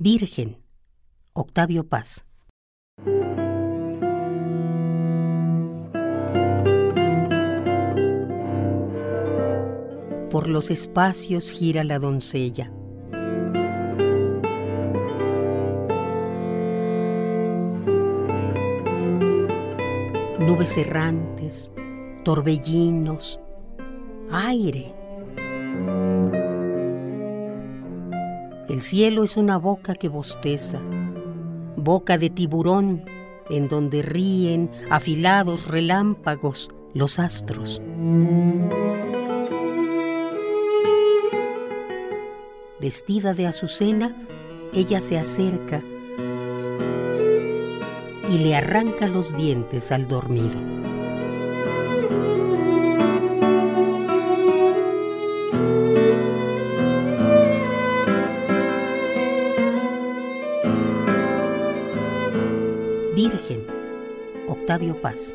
Virgen, Octavio Paz. Por los espacios gira la doncella. Nubes errantes, torbellinos, aire. El cielo es una boca que bosteza, boca de tiburón en donde ríen afilados relámpagos los astros. Vestida de azucena, ella se acerca y le arranca los dientes al dormido. Virgen, Octavio Paz.